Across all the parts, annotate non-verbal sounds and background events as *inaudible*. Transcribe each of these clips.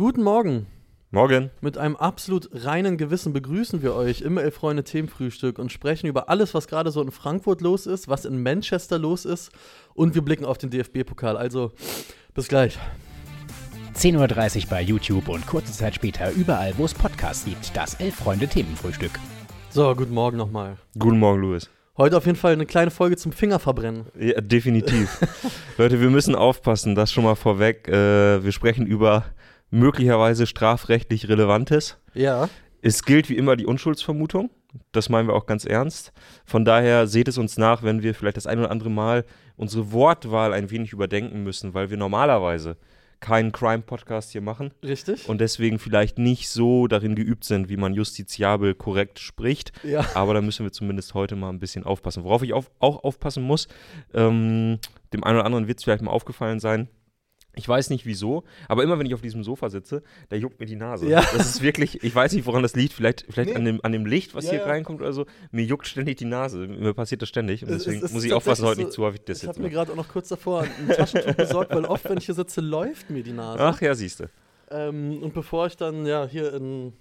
Guten Morgen. Morgen. Mit einem absolut reinen Gewissen begrüßen wir euch im Elf-Freunde Themenfrühstück und sprechen über alles, was gerade so in Frankfurt los ist, was in Manchester los ist und wir blicken auf den DFB-Pokal. Also bis gleich. 10.30 Uhr bei YouTube und kurze Zeit später überall, wo es Podcasts gibt. Das Elf-Freunde Themenfrühstück. So, guten Morgen nochmal. Guten Morgen, Louis. Heute auf jeden Fall eine kleine Folge zum Fingerverbrennen. Ja, definitiv. *laughs* Leute, wir müssen aufpassen, das schon mal vorweg. Äh, wir sprechen über möglicherweise strafrechtlich Relevantes. Ja. Es gilt wie immer die Unschuldsvermutung. Das meinen wir auch ganz ernst. Von daher seht es uns nach, wenn wir vielleicht das ein oder andere Mal unsere Wortwahl ein wenig überdenken müssen, weil wir normalerweise keinen Crime-Podcast hier machen Richtig? und deswegen vielleicht nicht so darin geübt sind, wie man justiziabel korrekt spricht. ja. Aber da müssen wir zumindest heute mal ein bisschen aufpassen. Worauf ich auf, auch aufpassen muss, ähm, dem einen oder anderen wird es vielleicht mal aufgefallen sein. Ich weiß nicht wieso, aber immer wenn ich auf diesem Sofa sitze, da juckt mir die Nase. Ja. Das ist wirklich, ich weiß nicht, woran das liegt. Vielleicht, vielleicht Nee. an, dem, an dem Licht, was Ja, hier ja. reinkommt oder so. Mir juckt ständig die Nase. Mir passiert das ständig. Und Es- es deswegen ist muss ich aufpassen, heute nicht zu häufig das Ich habe mir gerade auch noch kurz davor ein Taschentuch besorgt, weil oft, wenn ich hier sitze, läuft mir die Nase. Ach ja, siehst du. Ähm, und bevor ich dann ja hier in,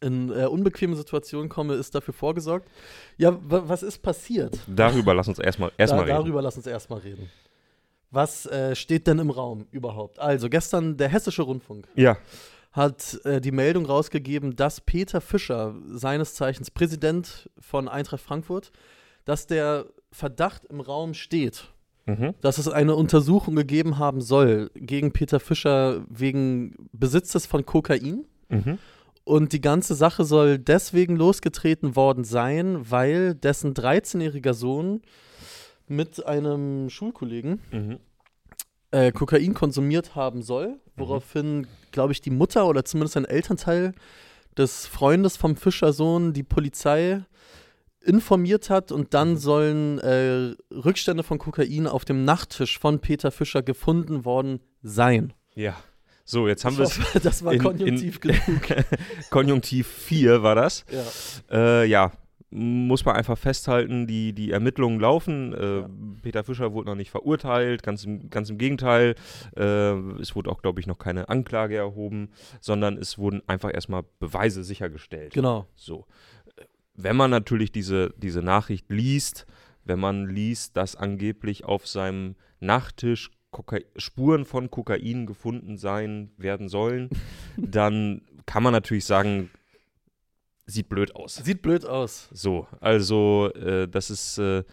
in äh, unbequeme Situationen komme, ist dafür vorgesorgt. Ja, wa- was ist passiert? Darüber lass uns erstmal erstmal da, reden. Darüber lass uns erstmal reden. Was äh, steht denn im Raum überhaupt? Also, gestern der Hessische Rundfunk Ja. hat äh, die Meldung rausgegeben, dass Peter Fischer, seines Zeichens Präsident von Eintracht Frankfurt, dass der Verdacht im Raum steht, Mhm. dass es eine Untersuchung gegeben haben soll gegen Peter Fischer wegen Besitzes von Kokain. Mhm. Und die ganze Sache soll deswegen losgetreten worden sein, weil dessen 13-jähriger Sohn mit einem Schulkollegen Mhm. äh, Kokain konsumiert haben soll, woraufhin, glaube ich, die Mutter oder zumindest ein Elternteil des Freundes vom Fischersohn die Polizei informiert hat und dann sollen äh, Rückstände von Kokain auf dem Nachttisch von Peter Fischer gefunden worden sein. Ja. So, jetzt haben wir es. das war in- konjunktiv genug. *laughs* Konjunktiv 4 war das. Ja. Äh, ja, muss man einfach festhalten, die, die Ermittlungen laufen. Äh, Ja. Peter Fischer wurde noch nicht verurteilt, ganz im, ganz im Gegenteil. Äh, es wurde auch, glaube ich, noch keine Anklage erhoben, sondern es wurden einfach erstmal Beweise sichergestellt. Genau. So. Wenn man natürlich diese, diese Nachricht liest, wenn man liest, dass angeblich auf seinem Nachttisch Koka Spuren von Kokain gefunden sein werden sollen, *laughs* dann kann man natürlich sagen, sieht blöd aus. Sieht blöd aus. So, also äh, das ist äh,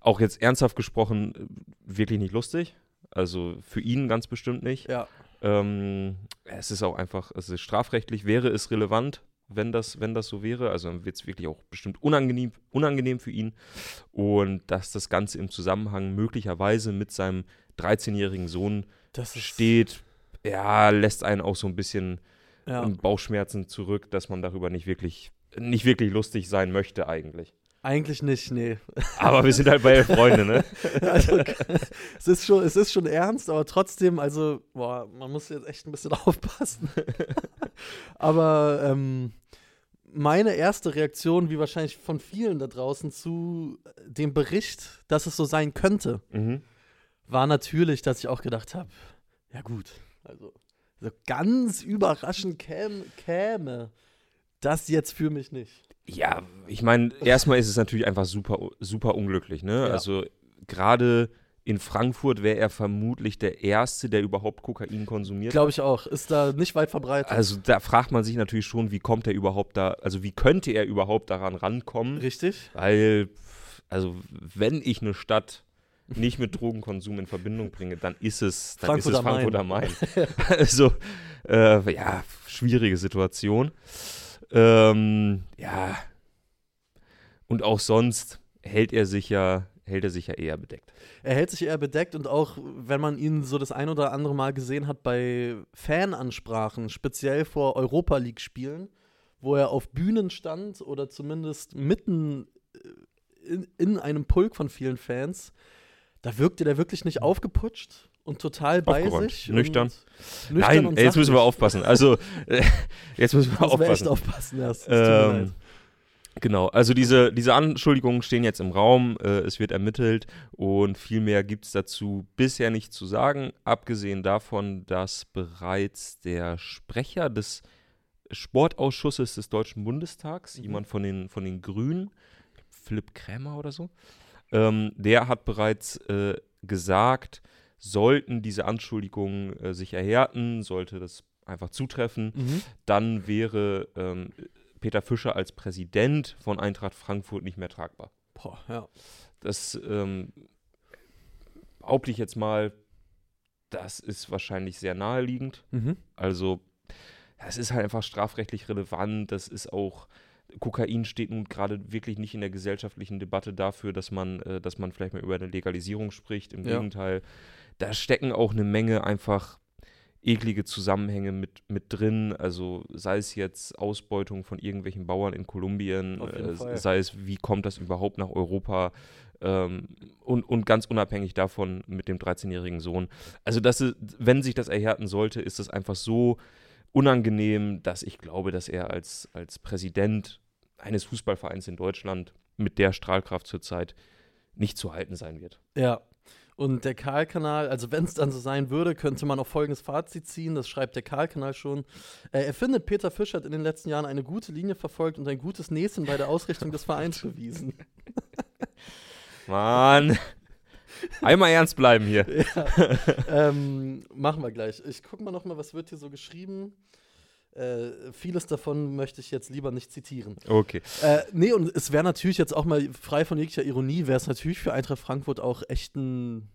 auch jetzt ernsthaft gesprochen äh, wirklich nicht lustig. Also für ihn ganz bestimmt nicht. Ja. Ähm, es ist auch einfach, es ist strafrechtlich wäre es relevant, wenn das, wenn das so wäre. Also dann wird es wirklich auch bestimmt unangenehm, unangenehm für ihn. Und dass das Ganze im Zusammenhang möglicherweise mit seinem 13-jährigen Sohn steht, ja, lässt einen auch so ein bisschen Ja. Bauchschmerzen zurück, dass man darüber nicht wirklich, nicht wirklich lustig sein möchte eigentlich. Eigentlich nicht, nee. Aber wir sind halt bei Freunde, ne? *laughs* Also, es, ist schon, es ist schon ernst, aber trotzdem, also, boah, man muss jetzt echt ein bisschen *laughs* aufpassen. aber ähm, meine erste Reaktion, wie wahrscheinlich von vielen da draußen zu dem Bericht, dass es so sein könnte, Mhm. war natürlich, dass ich auch gedacht habe, ja gut, also so ganz überraschend käme, käme das jetzt für mich nicht. Ja, ich meine, erstmal ist es natürlich einfach super, super unglücklich, ne? Ja. Also gerade in Frankfurt wäre er vermutlich der Erste, der überhaupt Kokain konsumiert. Glaube ich auch. Ist da nicht weit verbreitet. also da fragt man sich natürlich schon, wie kommt er überhaupt da, also wie könnte er überhaupt daran rankommen? Richtig? Weil, also wenn ich eine Stadt nicht mit Drogenkonsum in Verbindung bringe, dann ist es, dann ist es Frankfurt am Frankfurt am Main. *laughs* also, äh, ja, schwierige Situation. Ähm, ja. Und auch sonst hält er sich ja, hält er sich ja eher bedeckt. Er hält sich eher bedeckt und auch, wenn man ihn so das ein oder andere Mal gesehen hat bei Fanansprachen, speziell vor Europa League-Spielen, wo er auf Bühnen stand oder zumindest mitten äh, in, in einem Pulk von vielen Fans, da wirkte der wirklich nicht aufgeputscht und total bei sich. nüchtern. Und nüchtern Nein, und jetzt müssen wir aufpassen. Also, äh, *laughs* jetzt müssen wir Müssen wir echt aufpassen. aufpassen. Mir Ähm. Genau, also diese, diese Anschuldigungen stehen jetzt im Raum, äh, es wird ermittelt und viel mehr gibt es dazu bisher nicht zu sagen, abgesehen davon, dass bereits der Sprecher des Sportausschusses des Deutschen Bundestags, Mhm. jemand von den, von den Grünen, Philipp Krämer oder so, ähm, der hat bereits äh, gesagt, sollten diese Anschuldigungen äh, sich erhärten, sollte das einfach zutreffen, Mhm. dann wäre ähm, Peter Fischer als Präsident von Eintracht Frankfurt nicht mehr tragbar. Boah, ja. Das ähm, behaupte ich jetzt mal, das ist wahrscheinlich sehr naheliegend. Mhm. Also, es ist halt einfach strafrechtlich relevant. Das ist auch, Kokain steht nun gerade wirklich nicht in der gesellschaftlichen Debatte dafür, dass man, äh, dass man vielleicht mal über eine Legalisierung spricht. Im Ja. Gegenteil, da stecken auch eine Menge einfach eklige Zusammenhänge mit, mit drin. Also sei es jetzt Ausbeutung von irgendwelchen Bauern in Kolumbien, äh, sei es, wie kommt das überhaupt nach Europa ähm, und, und ganz unabhängig davon mit dem 13-jährigen Sohn. Also das ist, wenn sich das erhärten sollte, ist das einfach so unangenehm, dass ich glaube, dass er als, als Präsident eines Fußballvereins in Deutschland mit der Strahlkraft zurzeit nicht zu halten sein wird. Ja. Und der Karl-Kanal, also wenn es dann so sein würde, könnte man auch folgendes Fazit ziehen, das schreibt der Karl-Kanal schon. Äh, er findet, Peter Fisch hat in den letzten Jahren eine gute Linie verfolgt und ein gutes Näschen bei der Ausrichtung des Vereins bewiesen. *laughs* Mann, einmal ernst bleiben hier. *laughs* ähm, machen wir gleich. Ich gucke mal noch mal, was wird hier so geschrieben. Äh, vieles davon möchte ich jetzt lieber nicht zitieren. Okay. Äh, nee, und es wäre natürlich jetzt auch mal frei von jeglicher Ironie, wäre es natürlich für Eintracht Frankfurt auch echt ein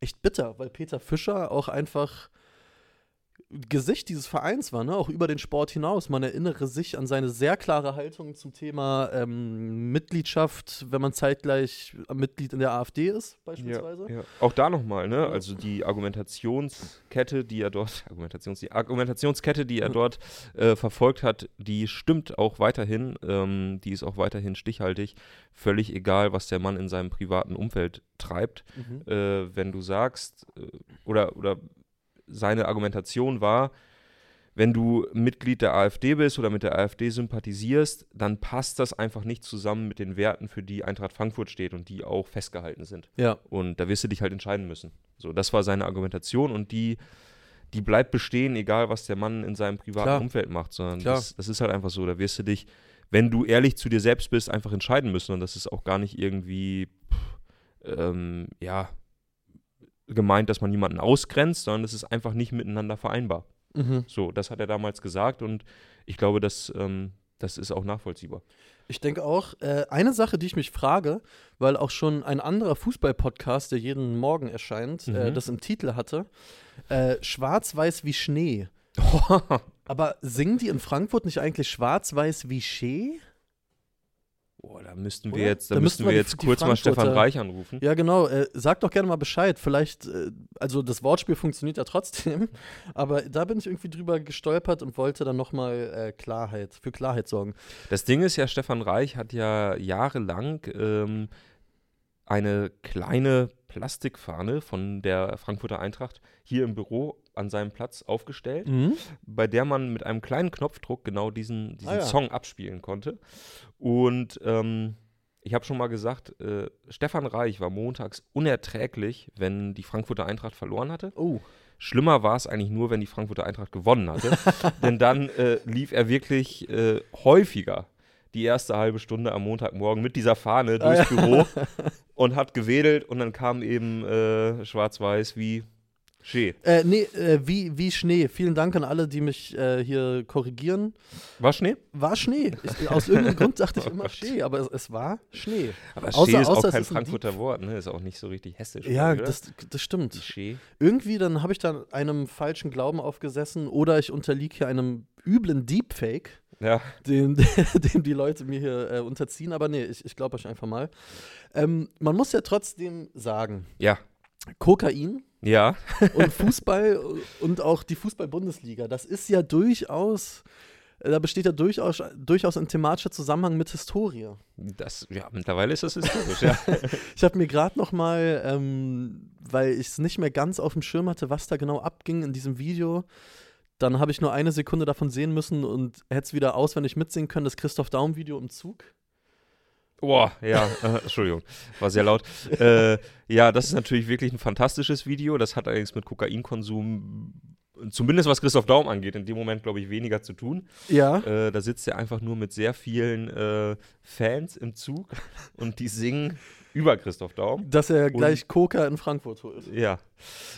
echt bitter, weil Peter Fischer auch einfach Gesicht dieses Vereins war, ne? auch über den Sport hinaus. Man erinnere sich an seine sehr klare Haltung zum Thema ähm, Mitgliedschaft, wenn man zeitgleich Mitglied in der AfD ist, beispielsweise. Ja, ja. Auch da nochmal, ne? Also die Argumentationskette, die er dort, *laughs* Argumentations, die Argumentationskette, die er dort äh, verfolgt hat, die stimmt auch weiterhin. Ähm, die ist auch weiterhin stichhaltig. Völlig egal, was der Mann in seinem privaten Umfeld treibt. Mhm. Äh, wenn du sagst, äh, oder, oder seine Argumentation war, wenn du Mitglied der AfD bist oder mit der AfD sympathisierst, dann passt das einfach nicht zusammen mit den Werten, für die Eintracht Frankfurt steht und die auch festgehalten sind. Ja, Und da wirst du dich halt entscheiden müssen. So, das war seine Argumentation und die, die bleibt bestehen, egal was der Mann in seinem privaten Klar. Umfeld macht, sondern das, das ist halt einfach so. Da wirst du dich, wenn du ehrlich zu dir selbst bist, einfach entscheiden müssen. Und das ist auch gar nicht irgendwie, pff, ähm, ja, gemeint, dass man jemanden ausgrenzt, sondern das ist einfach nicht miteinander vereinbar. mhm. So, das hat er damals gesagt und ich glaube, das, ähm, das ist auch nachvollziehbar. Ich denke auch, äh, eine Sache, die ich mich frage, weil auch schon ein anderer Fußball-Podcast, der jeden Morgen erscheint, äh, Mhm. das im Titel hatte, äh, Schwarz-Weiß wie Schnee. *laughs* Aber singen die in Frankfurt nicht eigentlich Schwarz-Weiß wie Schnee? Boah, da müssten Oder? wir jetzt, da, Da müssten wir jetzt kurz mal Stefan Reich anrufen. Ja, genau. Äh, sag doch gerne mal Bescheid. Vielleicht, äh, also das Wortspiel funktioniert ja trotzdem, *laughs* aber da bin ich irgendwie drüber gestolpert und wollte dann nochmal äh, Klarheit, für Klarheit sorgen. Das Ding ist ja, Stefan Reich hat ja jahrelang ähm, eine kleine Plastikfahne von der Frankfurter Eintracht hier im Büro an seinem Platz aufgestellt, Mhm. bei der man mit einem kleinen Knopfdruck genau diesen, diesen Ah, ja. Song abspielen konnte. Und ähm, ich habe schon mal gesagt, äh, Stefan Reich war montags unerträglich, wenn die Frankfurter Eintracht verloren hatte. Oh. Schlimmer war es eigentlich nur, wenn die Frankfurter Eintracht gewonnen hatte. *laughs* Denn dann äh, lief er wirklich äh, häufiger die erste halbe Stunde am Montagmorgen mit dieser Fahne Ah, durchs Büro *laughs* und hat gewedelt und dann kam eben äh, schwarz-weiß wie Schee. Äh, nee, äh, wie, wie Schnee. Vielen Dank an alle, die mich äh, hier korrigieren. War Schnee? War Schnee. Ich, aus irgendeinem Grund dachte ich *laughs* Oh immer Gott. Schnee, aber es, es war Schnee. Aber Außer- Schee ist außer auch kein Frankfurter Wort, ne? Ist auch nicht so richtig hessisch. Ja, oder? das, das stimmt. Schee. Irgendwie, dann habe ich da einem falschen Glauben aufgesessen oder ich unterliege hier einem üblen Deepfake, Ja, dem, *laughs* dem die Leute mir hier äh, unterziehen. Aber nee, ich, ich glaube euch einfach mal. Ähm, man muss ja trotzdem sagen, ja, Kokain ja. und *laughs* Fußball und auch die Fußball-Bundesliga, das ist ja durchaus, äh, da besteht ja durchaus, durchaus ein thematischer Zusammenhang mit Historie. Das, ja, mittlerweile ist das historisch, ja. *laughs* Ich habe mir gerade noch mal, ähm, weil ich es nicht mehr ganz auf dem Schirm hatte, was da genau abging in diesem Video, dann habe ich nur eine Sekunde davon sehen müssen und hätte es wieder auswendig mitsingen können, das Christoph Daum-Video im Zug. Boah, ja, äh, Entschuldigung, war sehr laut. Äh, ja, das ist natürlich wirklich ein fantastisches Video. Das hat allerdings mit Kokainkonsum, zumindest was Christoph Daum angeht, in dem Moment, glaube ich, weniger zu tun. Ja. Äh, da sitzt er einfach nur mit sehr vielen äh, Fans im Zug und die singen über Christoph Daum. Dass er gleich Coca in Frankfurt holt. Ja.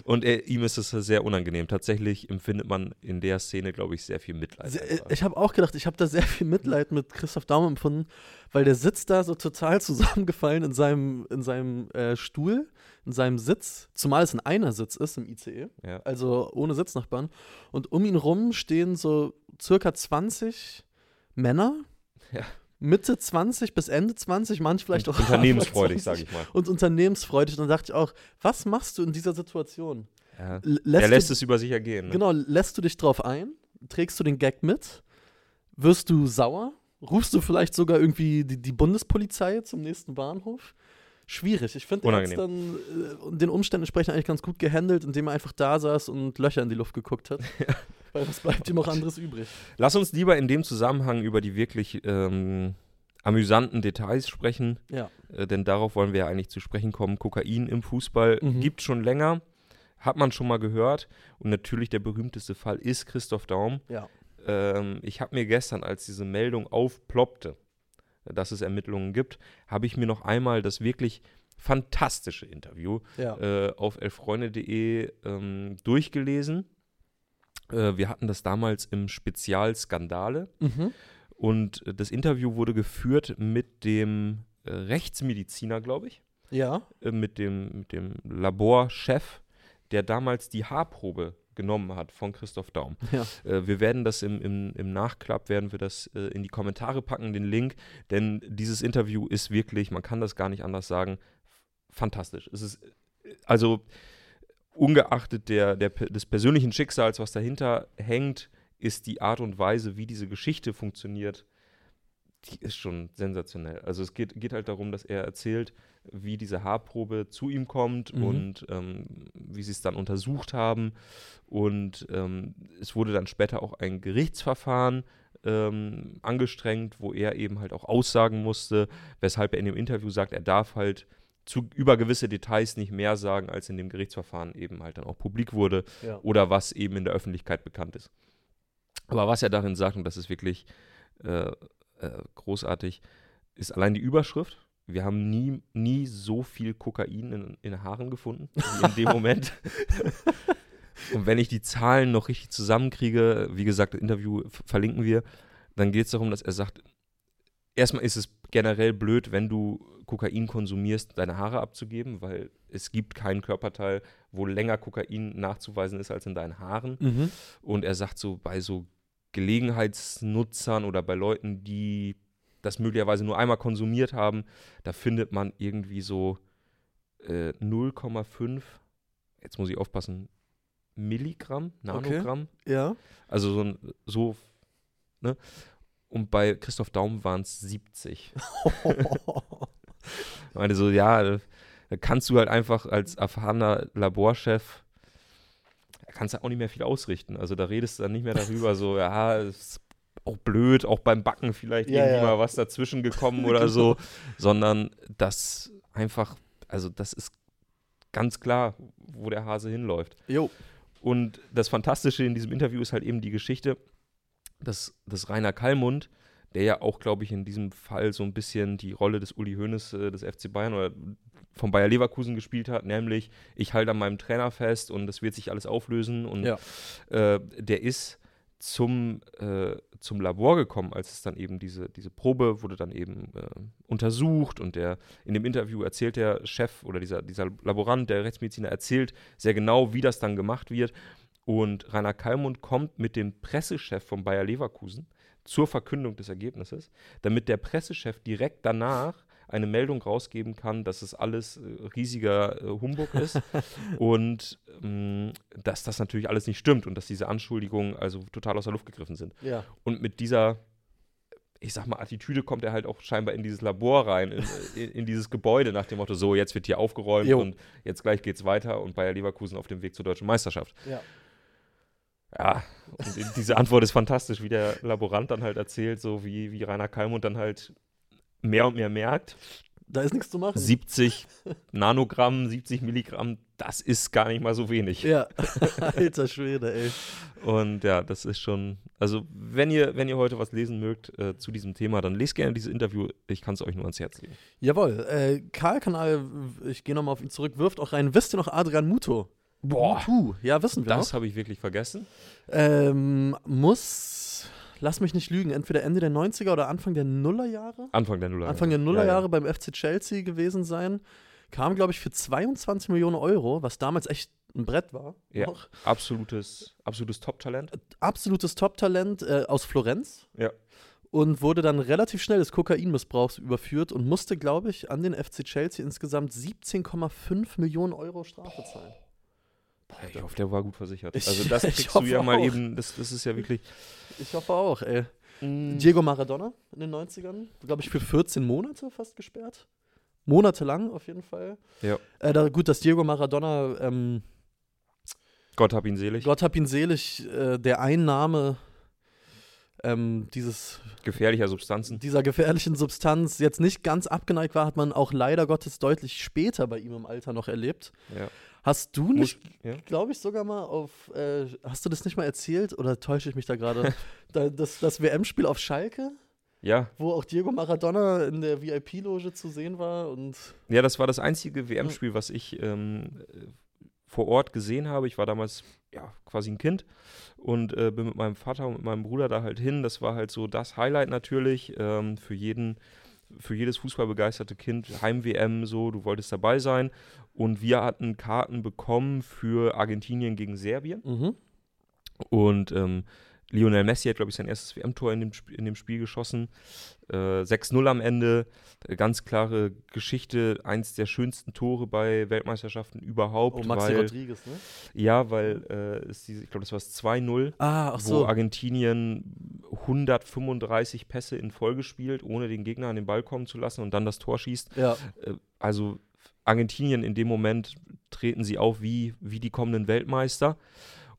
Und er, ihm ist es sehr unangenehm. Tatsächlich empfindet man in der Szene, glaube ich, sehr viel Mitleid. Se- einfach. Ich habe auch gedacht, ich habe da sehr viel Mitleid mit Christoph Daum empfunden, weil der sitzt da so total *laughs* zusammengefallen in seinem, in seinem äh, Stuhl, in seinem Sitz, zumal es ein Einersitz ist im ICE, ja. also ohne Sitznachbarn. Und um ihn rum stehen so circa 20 Männer, Ja. Mitte 20 bis Ende 20, manch vielleicht auch *laughs* Unternehmensfreudig, sage ich mal. Und unternehmensfreudig. Und dann dachte ich auch, was machst du in dieser Situation? Ja. L- Er du- lässt es über sich ergehen. Ne? Genau, lässt du dich drauf ein? Trägst du den Gag mit? Wirst du sauer? Rufst du vielleicht sogar irgendwie die, die Bundespolizei zum nächsten Bahnhof? Schwierig. Ich finde, er hat dann äh, den Umständen entsprechend eigentlich ganz gut gehandelt, indem er einfach da saß und Löcher in die Luft geguckt hat. *laughs* Weil was bleibt ihm auch anderes übrig? Lass uns lieber in dem Zusammenhang über die wirklich ähm, amüsanten Details sprechen, Ja. äh, denn darauf wollen wir ja eigentlich zu sprechen kommen. Kokain im Fußball Mhm. gibt schon länger, hat man schon mal gehört. Und natürlich der berühmteste Fall ist Christoph Daum. Ja. Ähm, ich habe mir gestern, als diese Meldung aufploppte, dass es Ermittlungen gibt, habe ich mir noch einmal das wirklich fantastische Interview Ja. äh, auf elffreunde.de ähm, durchgelesen. Äh, wir hatten das damals im Spezial Skandale Mhm. und äh, das Interview wurde geführt mit dem äh, Rechtsmediziner, glaube ich, Ja. mit dem, mit dem Laborchef, der damals die Haarprobe genommen hat von Christoph Daum. Ja. Äh, wir werden das im, im, im Nachklapp, werden wir das äh, in die Kommentare packen, den Link, denn dieses Interview ist wirklich, man kann das gar nicht anders sagen, fantastisch. Es ist, also ungeachtet der, der, des persönlichen Schicksals, was dahinter hängt, ist die Art und Weise, wie diese Geschichte funktioniert, die ist schon sensationell. Also es geht, geht halt darum, dass er erzählt, wie diese Haarprobe zu ihm kommt Mhm. und ähm, wie sie es dann untersucht haben. Und ähm, es wurde dann später auch ein Gerichtsverfahren ähm, angestrengt, wo er eben halt auch aussagen musste, weshalb er in dem Interview sagt, er darf halt zu, über gewisse Details nicht mehr sagen, als in dem Gerichtsverfahren eben halt dann auch publik wurde Ja. oder was eben in der Öffentlichkeit bekannt ist. Aber was er darin sagt, und das ist wirklich äh, äh, großartig, ist allein die Überschrift. Wir haben nie, nie so viel Kokain in, in Haaren gefunden wie in dem Moment. *laughs* und wenn ich die Zahlen noch richtig zusammenkriege, wie gesagt, das Interview verlinken wir, dann geht es darum, dass er sagt, erstmal ist es generell blöd, wenn du Kokain konsumierst, deine Haare abzugeben, weil es gibt keinen Körperteil, wo länger Kokain nachzuweisen ist als in deinen Haaren. Mhm. Und er sagt so, bei so Gelegenheitsnutzern oder bei Leuten, die das möglicherweise nur einmal konsumiert haben, da findet man irgendwie so äh, 0,5, jetzt muss ich aufpassen, Milligramm, Nanogramm. Ja. Also so, so, ne? Und bei Christoph Daum waren es 70. Ich meinte so, ja, da kannst du halt einfach als erfahrener Laborchef, da kannst du auch nicht mehr viel ausrichten. Also da redest du dann nicht mehr darüber, so, ja, ist auch blöd, auch beim Backen vielleicht Ja, irgendwie ja. mal was dazwischen gekommen *laughs* oder so, sondern das einfach, also das ist ganz klar, wo der Hase hinläuft. Jo. Und das Fantastische in diesem Interview ist halt eben die Geschichte, dass, dass Rainer Kallmund, der ja auch, glaube ich, in diesem Fall so ein bisschen die Rolle des Uli Hoeneß äh, des FC Bayern oder von Bayer Leverkusen gespielt hat, nämlich ich halte an meinem Trainer fest und das wird sich alles auflösen. Und Ja. äh, der ist zum, äh, zum Labor gekommen, als es dann eben diese, diese Probe wurde dann eben äh, untersucht und der in dem Interview erzählt der Chef oder dieser, dieser Laborant, der Rechtsmediziner erzählt sehr genau, wie das dann gemacht wird. Und Rainer Kallmund kommt mit dem Pressechef von Bayer Leverkusen zur Verkündung des Ergebnisses, damit der Pressechef direkt danach eine Meldung rausgeben kann, dass es alles äh, riesiger äh, Humbug ist *laughs* und ähm, dass das natürlich alles nicht stimmt und dass diese Anschuldigungen also total aus der Luft gegriffen sind. Ja. Und mit dieser, ich sag mal, Attitüde kommt er halt auch scheinbar in dieses Labor rein, in, in, in dieses Gebäude nach dem Motto, so, jetzt wird hier aufgeräumt Jo. und jetzt gleich geht's weiter und Bayer Leverkusen auf dem Weg zur deutschen Meisterschaft. Ja. Ja, und diese Antwort ist fantastisch, wie der Laborant dann halt erzählt, so wie, wie Rainer Kallmund dann halt mehr und mehr merkt, Da ist nichts zu machen. 70 Nanogramm, 70 Milligramm, das ist gar nicht mal so wenig. ja, *laughs* alter Schwede, ey. Und ja, das ist schon, also wenn ihr, wenn ihr heute was lesen mögt äh, zu diesem Thema, dann lest gerne dieses Interview. Ich kann es euch nur ans Herz legen. Jawohl, äh, Karl-Kanal, ich gehe nochmal auf ihn zurück, wirft auch rein. Wisst ihr noch Adrian Muto? Mutu, ja, wissen wir Das habe ich wirklich vergessen. Ähm, muss, lass mich nicht lügen, entweder Ende der 90er oder Anfang der Nullerjahre? Anfang der Nullerjahre. Anfang der Nullerjahre Ja, beim FC Chelsea gewesen sein. Kam, glaube ich, für 22 Millionen Euro, was damals echt ein Brett war. Ja. Noch. ja. Absolutes, absolutes Top-Talent. Absolutes Top-Talent äh, aus Florenz. Ja. Und wurde dann relativ schnell des Kokainmissbrauchs überführt und musste, glaube ich, an den FC Chelsea insgesamt 17,5 Millionen Euro Strafe zahlen. Ich hoffe, der war gut versichert. Ich- also *laughs* das ich kriegst du ja mal auch. eben, das, das ist ja wirklich. Ich hoffe auch, ey. Mm, Diego Maradona in den 90ern, glaube ich, für 14 Monate fast gesperrt. Monatelang auf jeden Fall. Ja. Äh, da, gut, dass Diego Maradona, ähm, Gott hab ihn selig. Gott hab ihn selig, äh, der Einnahme ähm, dieses, Gefährlicher Substanzen. dieser gefährlichen Substanz jetzt nicht ganz abgeneigt war, hat man auch leider Gottes deutlich später bei ihm im Alter noch erlebt. Ja. Hast du nicht, ja. glaube ich, sogar mal auf, äh, hast du das nicht mal erzählt oder täusche ich mich da gerade? *laughs* da, das das WM-Spiel auf Schalke? ja, wo auch Diego Maradona in der VIP-Loge zu sehen war und Ja, das war das einzige WM-Spiel, was ich ähm, äh, vor Ort gesehen habe. Ich war damals ja quasi ein Kind und äh, bin mit meinem Vater und mit meinem Bruder da halt hin. Das war halt so das Highlight natürlich ähm, für jeden, für jedes fußballbegeisterte Kind. Heim-WM so, du wolltest dabei sein. Und wir hatten Karten bekommen für Argentinien gegen Serbien. mhm. Und ähm, Lionel Messi hat, glaube ich, sein erstes WM-Tor in dem, in dem Spiel geschossen. Äh, 6-0 am Ende. Ganz klare Geschichte. Eins der schönsten Tore bei Weltmeisterschaften überhaupt. oh Maxi weil, Rodriguez, ne? Ja, weil äh, es diese, ich glaube, das war es 2-0, Ah, ach wo so. Argentinien 135 Pässe in Folge spielt, ohne den Gegner an den Ball kommen zu lassen und dann das Tor schießt. Ja, Äh, also Argentinien in dem Moment treten sie auf wie, wie die kommenden Weltmeister.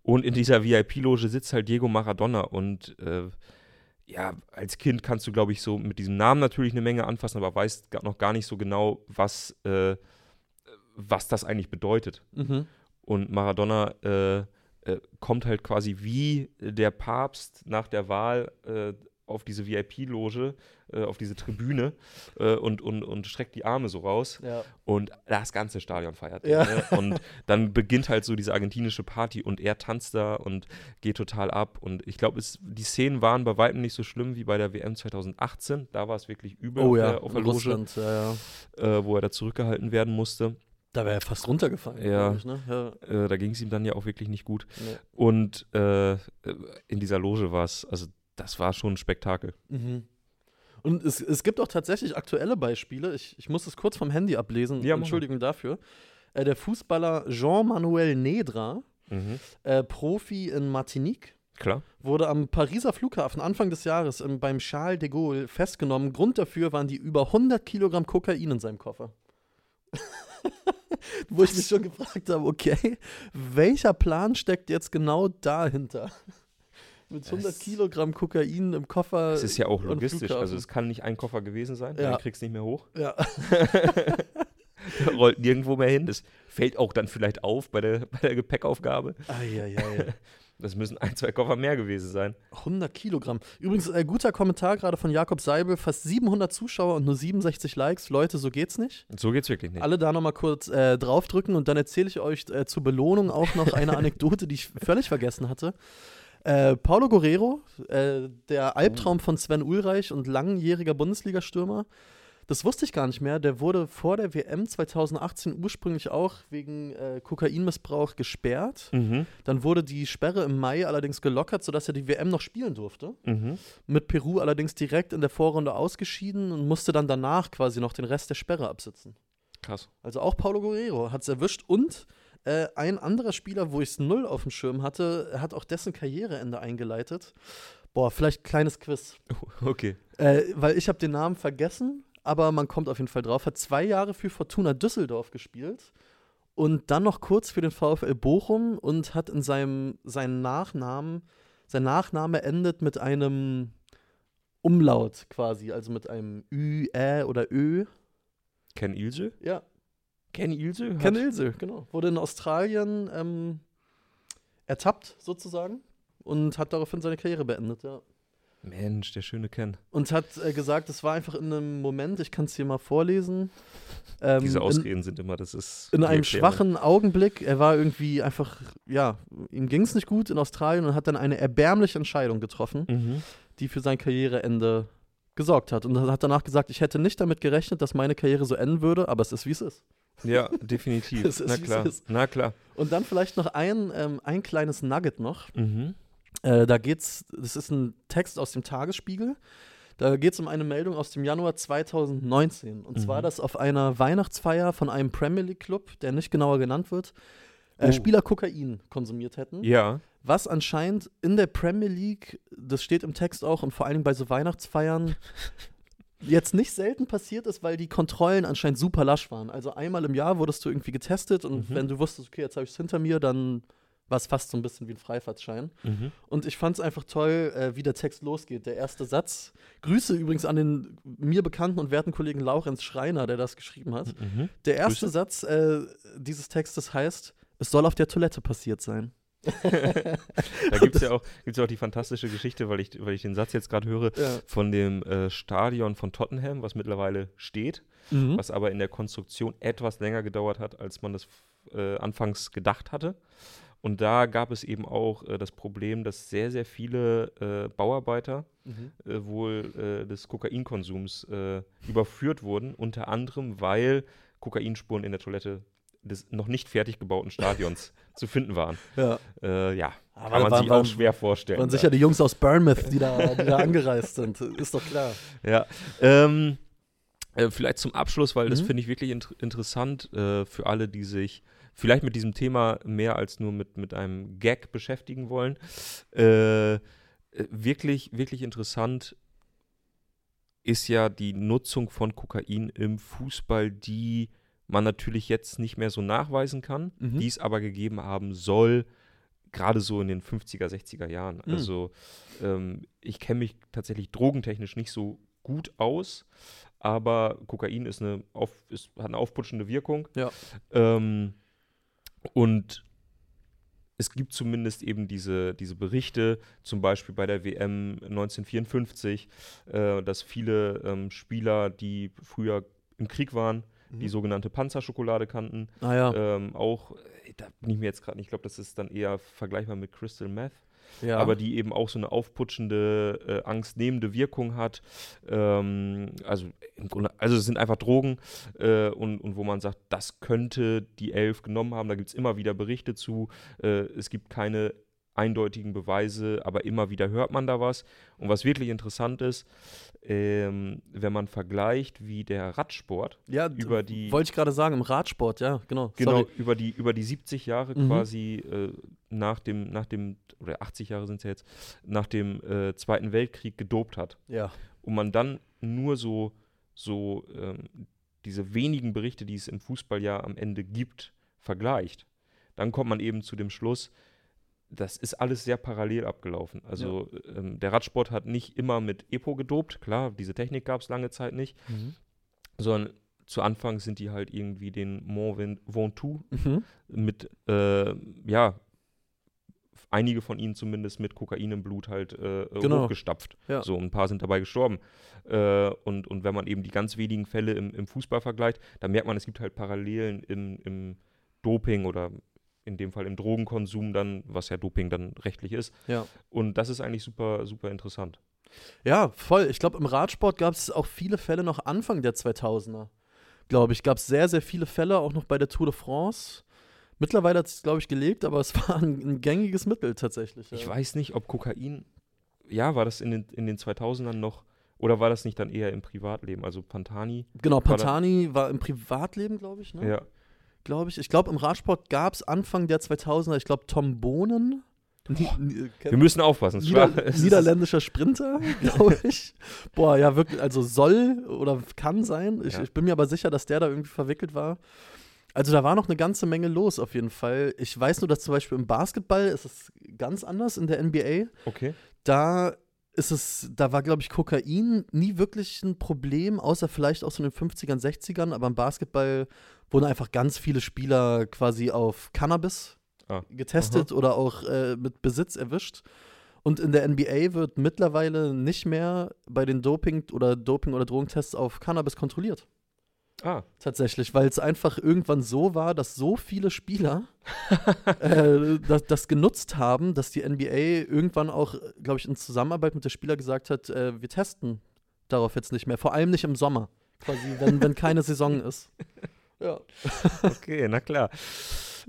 Und in dieser VIP-Loge sitzt halt Diego Maradona. Und äh, ja, als Kind kannst du, glaube ich, so mit diesem Namen natürlich eine Menge anfassen, aber weißt noch gar nicht so genau, was, äh, was das eigentlich bedeutet. mhm. Und Maradona äh, äh, kommt halt quasi wie der Papst nach der Wahl äh, auf diese VIP-Loge, äh, auf diese Tribüne äh, und, und, und streckt die Arme so raus ja. und das ganze Stadion feiert. Ja. den, Ne? Und dann beginnt halt so diese argentinische Party und er tanzt da und geht total ab. Und ich glaube, die Szenen waren bei weitem nicht so schlimm wie bei der WM 2018. Da war es wirklich übel Oh auf ja, der, auf der Loge, Russland, äh, wo er da zurückgehalten werden musste. Da wäre er fast runtergefallen, Ja. ich, ne? Ja, Äh, da ging es ihm dann ja auch wirklich nicht gut. nee. Und äh, in dieser Loge war es, also das war schon ein Spektakel. mhm. Und es, es gibt auch tatsächlich aktuelle Beispiele. Ich, ich muss es kurz vom Handy ablesen. Ja. Entschuldigung dafür. Äh, der Fußballer Jean-Manuel Nedra, äh, Profi in Martinique, Klar. wurde am Pariser Flughafen Anfang des Jahres ähm, beim Charles de Gaulle festgenommen. Grund dafür waren die über 100 Kilogramm Kokain in seinem Koffer. *laughs* Wo ich mich schon gefragt habe, okay, welcher Plan steckt jetzt genau dahinter? Mit 100 Es- Kilogramm Kokain im Koffer. Es ist ja auch logistisch. Also es kann nicht ein Koffer gewesen sein, Ja. dann kriegst du nicht mehr hoch. ja. *laughs* Rollt nirgendwo mehr hin. Das fällt auch dann vielleicht auf bei der, bei der Gepäckaufgabe. Eieiei. *laughs* Das müssen ein, zwei Koffer mehr gewesen sein. 100 Kilogramm. Übrigens, äh, guter Kommentar gerade von Jakob Seibel. Fast 700 Zuschauer und nur 67 Likes. Leute, so geht's nicht. So geht's wirklich nicht. Alle da nochmal kurz äh, draufdrücken und dann erzähle ich euch äh, zur Belohnung auch noch eine *laughs* Anekdote, die ich völlig vergessen hatte. Äh, Paulo Guerrero, äh, der Albtraum von Sven Ulreich und langjähriger Bundesliga-Stürmer, das wusste ich gar nicht mehr. Der wurde vor der WM 2018 ursprünglich auch wegen äh, Kokainmissbrauch gesperrt. Mhm. Dann wurde die Sperre im Mai allerdings gelockert, sodass er die WM noch spielen durfte. Mhm. Mit Peru allerdings direkt in der Vorrunde ausgeschieden und musste dann danach quasi noch den Rest der Sperre absitzen. Krass. Also auch Paulo Guerrero hat es erwischt und äh, ein anderer Spieler, wo ich es null auf dem Schirm hatte, hat auch dessen Karriereende eingeleitet. Boah, vielleicht kleines Quiz. *laughs* Okay. Äh, weil ich habe den Namen vergessen, aber man kommt auf jeden Fall drauf. Hat zwei Jahre für Fortuna Düsseldorf gespielt und dann noch kurz für den VfL Bochum und hat in seinem seinen Nachnamen, sein Nachname endet mit einem Umlaut quasi, also mit einem Ü, Ä oder Ö. Ken Ilse? Ja, Ken Ilse? Ken Ilse, genau. Wurde in Australien ähm, ertappt sozusagen und hat daraufhin seine Karriere beendet, ja. Mensch, der schöne Ken. Und hat äh, gesagt, es war einfach in einem Moment, ich kann es hier mal vorlesen. Ähm, Diese in, Ausreden sind immer, das ist. in einem Erklärung. schwachen Augenblick, er war irgendwie einfach, ja, ihm ging es nicht gut in Australien und hat dann eine erbärmliche Entscheidung getroffen, Mhm. die für sein Karriereende gesorgt hat. Und hat danach gesagt, ich hätte nicht damit gerechnet, dass meine Karriere so enden würde, aber es ist, wie es ist. Ja, *laughs* definitiv. Ist, Na klar. Na klar. Und dann vielleicht noch ein, ähm, ein kleines Nugget noch. Mhm. Äh, da geht's, das ist ein Text aus dem Tagesspiegel. Da geht es um eine Meldung aus dem Januar 2019. Und zwar, Mhm. dass auf einer Weihnachtsfeier von einem Premier League Club, der nicht genauer genannt wird, äh, Oh. Spieler Kokain konsumiert hätten. Ja. Was anscheinend in der Premier League, das steht im Text auch und vor allem bei so Weihnachtsfeiern, *laughs* jetzt nicht selten passiert ist, weil die Kontrollen anscheinend super lasch waren. Also einmal im Jahr wurdest du irgendwie getestet und Mhm. wenn du wusstest, okay, jetzt habe ich es hinter mir, dann war es fast so ein bisschen wie ein Freifahrtschein. Mhm. Und ich fand es einfach toll, äh, wie der Text losgeht. Der erste Satz. Grüße übrigens an den mir bekannten und werten Kollegen Laurenz Schreiner, der das geschrieben hat. Mhm. Der erste Grüße. Satz äh, dieses Textes heißt: Es soll auf der Toilette passiert sein. *laughs* Da gibt es ja, auch- gibt's ja auch die fantastische Geschichte, weil ich, weil ich den Satz jetzt gerade höre, Ja. von dem äh, Stadion von Tottenham, was mittlerweile steht, Mhm. was aber in der Konstruktion etwas länger gedauert hat, als man das äh, anfangs gedacht hatte. Und da gab es eben auch äh, das Problem, dass sehr, sehr viele äh, Bauarbeiter Mhm. äh, wohl äh, des Kokainkonsums äh, überführt wurden, unter anderem, weil Kokainspuren in der Toilette des noch nicht fertig gebauten Stadions *laughs* zu finden waren. Ja. Äh, ja, Aber kann man war- sich auch schwer vorstellen. Waren ja. sicher die Jungs aus Bournemouth, die da, die da *laughs* angereist sind. Ist doch klar. Ja. Ähm, äh, vielleicht zum Abschluss, weil das Mhm. finde ich wirklich int interessant äh, für alle, die sich vielleicht mit diesem Thema mehr als nur mit, mit einem Gag beschäftigen wollen. Äh, wirklich, wirklich interessant ist ja die Nutzung von Kokain im Fußball, die man natürlich jetzt nicht mehr so nachweisen kann, Mhm. die es aber gegeben haben soll, gerade so in den 50er, 60er Jahren. Mhm. Also ähm, ich kenne mich tatsächlich drogentechnisch nicht so gut aus, aber Kokain ist eine auf, ist, hat eine aufputschende Wirkung. Ja. Ähm, und es gibt zumindest eben diese, diese Berichte, zum Beispiel bei der WM 1954, äh, dass viele ähm, Spieler, die früher im Krieg waren, die Mhm. sogenannte Panzerschokolade kannten, Ah ja. ähm, auch, äh, da bin ich mir jetzt gerade nicht, ich glaube, das ist dann eher vergleichbar mit Crystal Meth, ja. aber die eben auch so eine aufputschende, äh, angstnehmende Wirkung hat. Ähm, also, Grunde, also es sind einfach Drogen äh, und, und wo man sagt, das könnte die Elf genommen haben. Da gibt es immer wieder Berichte zu. Äh, es gibt keine eindeutigen Beweise, aber immer wieder hört man da was. Und was wirklich interessant ist, ähm, wenn man vergleicht, wie der Radsport ja, über die Wollte ich gerade sagen, im Radsport, ja, genau. Genau, Sorry. über die, über die 70 Jahre Mhm. quasi äh, nach dem, nach dem, oder 80 Jahre sind es ja jetzt, nach dem äh, Zweiten Weltkrieg gedopt hat. Ja. Und man dann nur so, so ähm, diese wenigen Berichte, die es im Fußball ja am Ende gibt, vergleicht, dann kommt man eben zu dem Schluss, das ist alles sehr parallel abgelaufen. Also ähm, der Radsport hat nicht immer mit Epo gedopt, klar, diese Technik gab es lange Zeit nicht, Mhm. sondern zu Anfang sind die halt irgendwie den Mont Ven- Ventoux Mhm. mit, äh, ja, einige von ihnen zumindest mit Kokain im Blut halt äh, Genau. hochgestapft. Ja. So, ein paar sind dabei gestorben. Äh, und, und wenn man eben die ganz wenigen Fälle im, im Fußball vergleicht, dann merkt man, es gibt halt Parallelen im, im Doping oder in dem Fall im Drogenkonsum dann, was ja Doping dann rechtlich ist. Ja. Und das ist eigentlich super, super interessant. Ja, voll. Ich glaube, im Radsport gab es auch viele Fälle noch Anfang der 2000er. Glaube ich, gab es sehr, sehr viele Fälle, auch noch bei der Tour de France. Mittlerweile hat es, glaube ich, gelegt, aber *laughs* es war ein, ein gängiges Mittel tatsächlich. Ja. Ich weiß nicht, ob Kokain, ja, war das in den, in den 2000ern noch, oder war das nicht dann eher im Privatleben? Also Pantani, Genau, War Pantani war im Privatleben, glaube ich, ne? ja. Glaube ich. Ich glaube, im Radsport gab es Anfang der 2000er, ich glaube, Tom Bohnen. Ni- Wir müssen aufpassen. Nieder *laughs* niederländischer Sprinter, *laughs* glaube ich. Boah, ja, wirklich, also soll oder kann sein. Ich, Ja. ich bin mir aber sicher, dass der da irgendwie verwickelt war. Also da war noch eine ganze Menge los auf jeden Fall. Ich weiß nur, dass zum Beispiel im Basketball ist es ganz anders in der NBA. Okay. Da ist es, da war, glaube ich, Kokain nie wirklich ein Problem, außer vielleicht auch so in den 50ern, 60ern, aber im Basketball wurden einfach ganz viele Spieler quasi auf Cannabis Ah. getestet oder auch äh, mit Besitz erwischt. Und in der NBA wird mittlerweile nicht mehr bei den Doping- oder Doping- oder Drogentests auf Cannabis kontrolliert. Ah, Tatsächlich, weil es einfach irgendwann so war, dass so viele Spieler *laughs* äh, das, das genutzt haben, dass die NBA irgendwann auch, glaube ich, in Zusammenarbeit mit der Spieler gesagt hat, äh, wir testen darauf jetzt nicht mehr. Vor allem nicht im Sommer, quasi, wenn, wenn keine Saison ist. *laughs* Ja. *laughs* okay, na klar.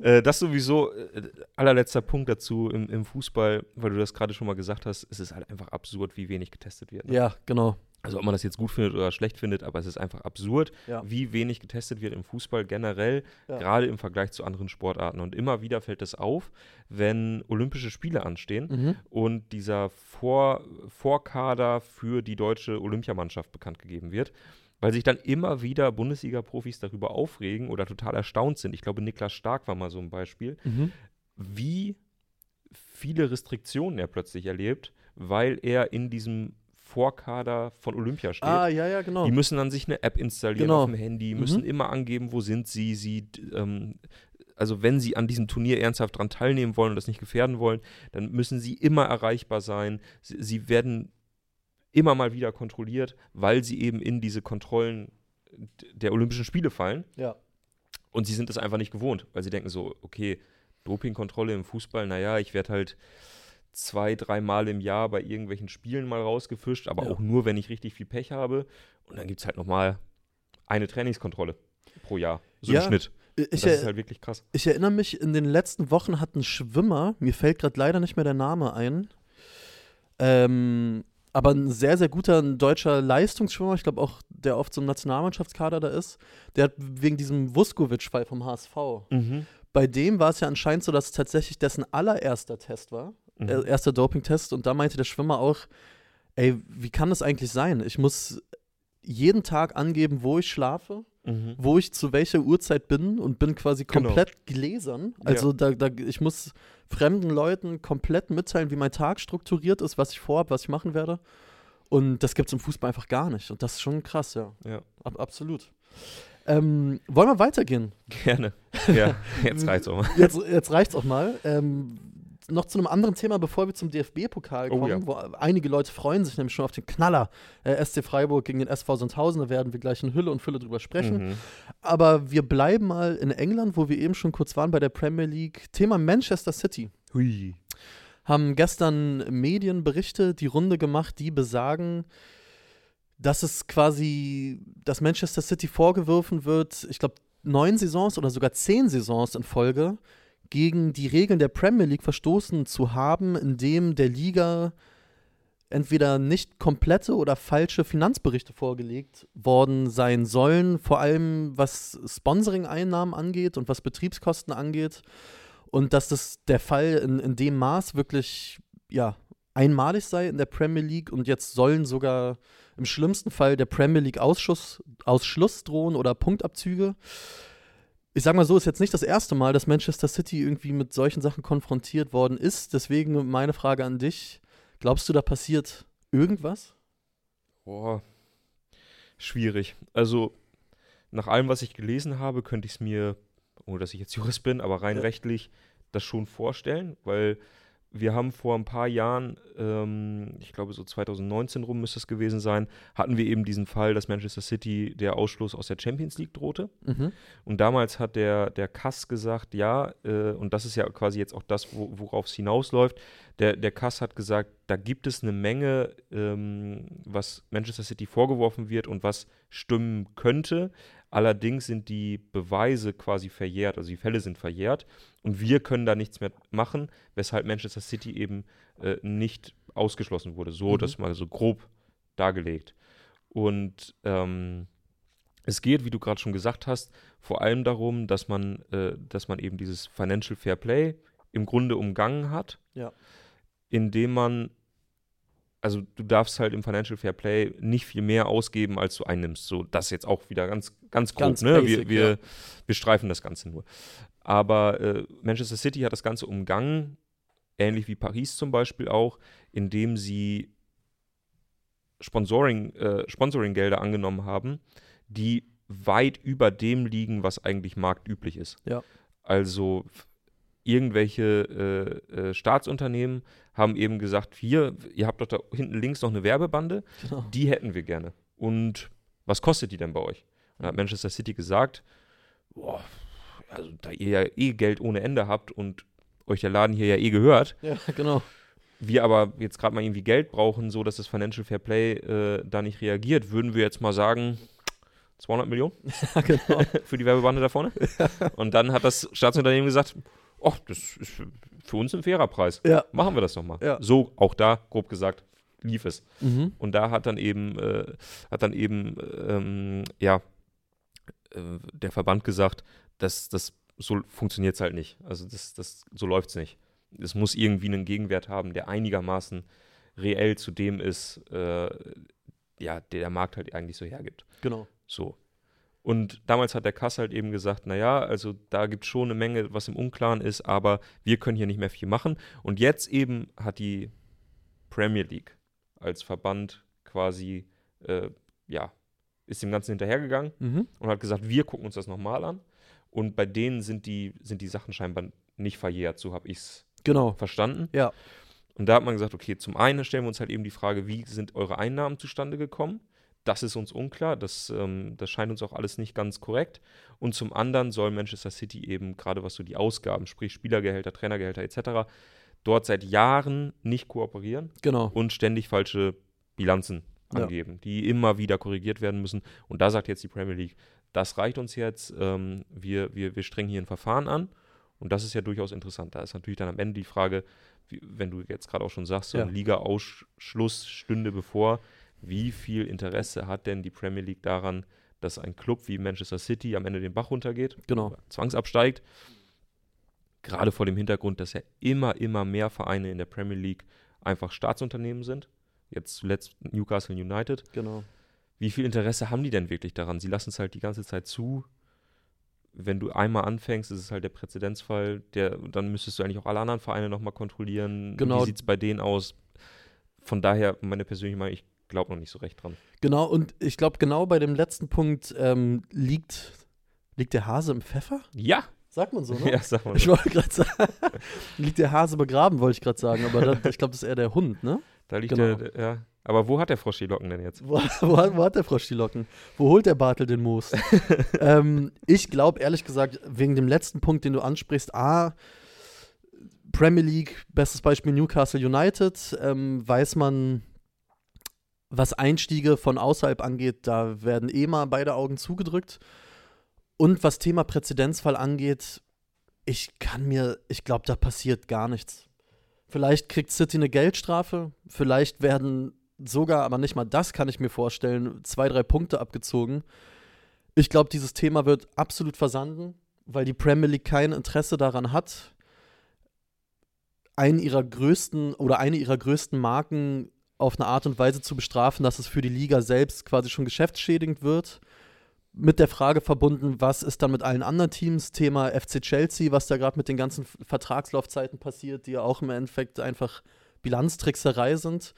Äh, das sowieso, äh, allerletzter Punkt dazu im, im Fußball, weil du das gerade schon mal gesagt hast, es ist halt einfach absurd, wie wenig getestet wird. Ne? ja, genau. Also ob man das jetzt gut findet oder schlecht findet, aber es ist einfach absurd, Ja. wie wenig getestet wird im Fußball generell, Ja. gerade im Vergleich zu anderen Sportarten. Und immer wieder fällt es auf, wenn Olympische Spiele anstehen Mhm. und dieser Vor Vorkader für die deutsche Olympiamannschaft bekannt gegeben wird. Weil sich dann immer wieder Bundesliga-Profis darüber aufregen oder total erstaunt sind. Ich glaube, Niklas Stark war mal so ein Beispiel, Mhm. wie viele Restriktionen er plötzlich erlebt, weil er in diesem Vorkader von Olympia steht. Ah, ja, ja, genau. Die müssen dann sich eine App installieren Genau. auf dem Handy, Mhm. müssen immer angeben, wo sind sie. Sie, ähm, also wenn sie an diesem Turnier ernsthaft dran teilnehmen wollen und das nicht gefährden wollen, dann müssen sie immer erreichbar sein. Sie, sie werden immer mal wieder kontrolliert, weil sie eben in diese Kontrollen der Olympischen Spiele fallen. Ja. Und sie sind es einfach nicht gewohnt, weil sie denken so, okay, Dopingkontrolle im Fußball, naja, ich werde halt zwei, dreimal im Jahr bei irgendwelchen Spielen mal rausgefischt, aber Ja. auch nur, wenn ich richtig viel Pech habe. Und dann gibt es halt nochmal eine Trainingskontrolle pro Jahr. So Ja, im Schnitt. Und Ich, das ist halt wirklich krass. ich erinnere mich, in den letzten Wochen hat ein Schwimmer, mir fällt gerade leider nicht mehr der Name ein, ähm, aber ein sehr, sehr guter ein deutscher Leistungsschwimmer, ich glaube auch, der oft so im Nationalmannschaftskader da ist, der hat wegen diesem Vuskovic-Fall vom HSV, Mhm. bei dem war es ja anscheinend so, dass es tatsächlich dessen allererster Test war, Mhm. äh, erster Dopingtest und da meinte der Schwimmer auch, ey, wie kann das eigentlich sein? Ich muss jeden Tag angeben, wo ich schlafe, Mhm. wo ich zu welcher Uhrzeit bin und bin quasi Genau. komplett gläsern. Also da, da, ich muss fremden Leuten komplett mitteilen, wie mein Tag strukturiert ist, was ich vorhabe, was ich machen werde. Und das gibt es im Fußball einfach gar nicht. Und das ist schon krass, ja. Ja, Ab, absolut. Ähm, wollen wir weitergehen? gerne. *laughs* Ja, jetzt reicht's auch mal. Jetzt, jetzt reicht's auch mal. Ähm, noch zu einem anderen Thema, bevor wir zum DFB-Pokal Oh kommen, ja. wo einige Leute freuen sich nämlich schon auf den Knaller äh, SC Freiburg gegen den SV Sandhausen. Da werden wir gleich in Hülle und Fülle drüber sprechen. Mhm. Aber wir bleiben mal in England, wo wir eben schon kurz waren bei der Premier League. Thema Manchester City. Hui. Haben gestern Medienberichte die Runde gemacht, die besagen, dass es quasi, dass Manchester City vorgeworfen wird, ich glaube, neun Saisons oder sogar zehn Saisons in Folge gegen die Regeln der Premier League verstoßen zu haben, indem der Liga entweder nicht komplette oder falsche Finanzberichte vorgelegt worden sein sollen, vor allem was Sponsoring-Einnahmen angeht und was Betriebskosten angeht. Und dass das der Fall in, in dem Maß wirklich ja, einmalig sei in der Premier League und jetzt sollen sogar im schlimmsten Fall der Premier League Ausschuss, Ausschluss drohen oder Punktabzüge. Ich sag mal so, ist jetzt nicht das erste Mal, dass Manchester City irgendwie mit solchen Sachen konfrontiert worden ist. Deswegen meine Frage an dich. Glaubst du, da passiert irgendwas? Boah, schwierig. Also, nach allem, was ich gelesen habe, könnte ich es mir, ohne dass ich jetzt Jurist bin, aber rein Ja. rechtlich das schon vorstellen, weil wir haben vor ein paar Jahren, ähm, ich glaube so 2019 rum müsste es gewesen sein, hatten wir eben diesen Fall, dass Manchester City der Ausschluss aus der Champions League drohte. Mhm. Und damals hat der, der Kass gesagt, ja, äh, und das ist ja quasi jetzt auch das, wo, worauf es hinausläuft. Der, der Kass hat gesagt, da gibt es eine Menge, ähm, was Manchester City vorgeworfen wird und was stimmen könnte. Allerdings sind die Beweise quasi verjährt, also die Fälle sind verjährt und wir können da nichts mehr machen, weshalb Manchester City eben äh, nicht ausgeschlossen wurde. So, Mhm. das mal so grob dargelegt. Und ähm, es geht, wie du gerade schon gesagt hast, vor allem darum, dass man, äh, dass man eben dieses Financial Fair Play im Grunde umgangen hat, Ja. indem man, also du darfst halt im Financial Fair Play nicht viel mehr ausgeben, als du einnimmst. So, das jetzt auch wieder ganz, ganz grob, Ganz ne? basic, wir, wir, ja. wir streifen das Ganze nur. Aber äh, Manchester City hat das Ganze umgangen, ähnlich wie Paris zum Beispiel auch, indem sie Sponsoring, äh, Sponsoring-Gelder angenommen haben, die weit über dem liegen, was eigentlich marktüblich ist. Ja. Also irgendwelche äh, äh, Staatsunternehmen haben eben gesagt, hier, ihr habt doch da hinten links noch eine Werbebande, Genau. die hätten wir gerne. Und was kostet die denn bei euch? Und dann hat Manchester City gesagt, boah, also da ihr ja eh Geld ohne Ende habt und euch der Laden hier ja eh gehört, Ja, *laughs* genau. wir aber jetzt gerade mal irgendwie Geld brauchen, so dass das Financial Fair Play äh, da nicht reagiert, würden wir jetzt mal sagen 200 Millionen *laughs* genau. *laughs* für die Werbebande da vorne. Und dann hat das Staatsunternehmen gesagt, oh, das ist für- uns ein fairer Preis. Ja. Machen wir das doch mal. Ja. So, auch da, grob gesagt, lief es. Mhm. Und da hat dann eben, äh, hat dann eben, ähm, ja, äh, der Verband gesagt, dass das so funktioniert es halt nicht. Also das, das, so läuft es nicht. Es muss irgendwie einen Gegenwert haben, der einigermaßen reell zu dem ist, äh, ja, der der Markt halt eigentlich so hergibt. Genau. So. Und damals hat der Kass halt eben gesagt, naja, also da gibt es schon eine Menge, was im Unklaren ist, aber wir können hier nicht mehr viel machen. Und jetzt eben hat die Premier League als Verband quasi, äh, ja, ist dem Ganzen hinterhergegangen Mhm. und hat gesagt, wir gucken uns das nochmal an. Und bei denen sind die, sind die Sachen scheinbar nicht verjährt, so habe ich es Genau. verstanden. Ja. Und da hat man gesagt, okay, zum einen stellen wir uns halt eben die Frage, wie sind eure Einnahmen zustande gekommen? Das ist uns unklar, das, ähm, das scheint uns auch alles nicht ganz korrekt. Und zum anderen soll Manchester City eben, gerade was so die Ausgaben, sprich Spielergehälter, Trainergehälter etc., dort seit Jahren nicht kooperieren Genau. und ständig falsche Bilanzen Ja. angeben, die immer wieder korrigiert werden müssen. Und da sagt jetzt die Premier League, das reicht uns jetzt, ähm, wir, wir, wir strengen hier ein Verfahren an. Und das ist ja durchaus interessant. Da ist natürlich dann am Ende die Frage, wie, wenn du jetzt gerade auch schon sagst, so Ja. ein Liga-Ausschluss stünde bevor, wie viel Interesse hat denn die Premier League daran, dass ein Club wie Manchester City am Ende den Bach runtergeht, Genau. zwangsabsteigt? Gerade vor dem Hintergrund, dass ja immer, immer mehr Vereine in der Premier League einfach Staatsunternehmen sind. Jetzt zuletzt Newcastle United. Genau. Wie viel Interesse haben die denn wirklich daran? Sie lassen es halt die ganze Zeit zu. Wenn du einmal anfängst, ist es halt der Präzedenzfall. Der, dann müsstest du eigentlich auch alle anderen Vereine nochmal kontrollieren. Genau. Wie sieht es bei denen aus? Von daher, meine persönliche Meinung, ich glaube noch nicht so recht dran. Genau, und ich glaube, genau bei dem letzten Punkt ähm, liegt, liegt der Hase im Pfeffer? Ja, Sagt man so, ne? *laughs* ja sag mal. Ich so. wollte gerade sagen, *laughs* liegt der Hase begraben, wollte ich gerade sagen, aber da, ich glaube, das ist eher der Hund, ne? Da liegt genau. der, ja. Aber wo hat der Frosch die Locken denn jetzt? Wo, *laughs* wo, hat- wo hat der Frosch die Locken? Wo holt der Bartel den Moos? ähm, ich glaube, ehrlich gesagt, wegen dem letzten Punkt, den du ansprichst, A, Premier League, bestes Beispiel Newcastle United, ähm, weiß man, was Einstiege von außerhalb angeht, da werden eh mal beide Augen zugedrückt. Und was Thema Präzedenzfall angeht, ich kann mir, ich glaube, da passiert gar nichts. Vielleicht kriegt City eine Geldstrafe, vielleicht werden sogar, aber nicht mal das kann ich mir vorstellen, zwei, drei Punkte abgezogen. Ich glaube, dieses Thema wird absolut versanden, weil die Premier League kein Interesse daran hat, einen ihrer größten oder eine ihrer größten Marken auf eine Art und Weise zu bestrafen, dass es für die Liga selbst quasi schon geschäftsschädigend wird. Mit der Frage verbunden, was ist dann mit allen anderen Teams? Thema FC Chelsea, was da gerade mit den ganzen Vertragslaufzeiten passiert, die ja auch im Endeffekt einfach Bilanztrickserei sind.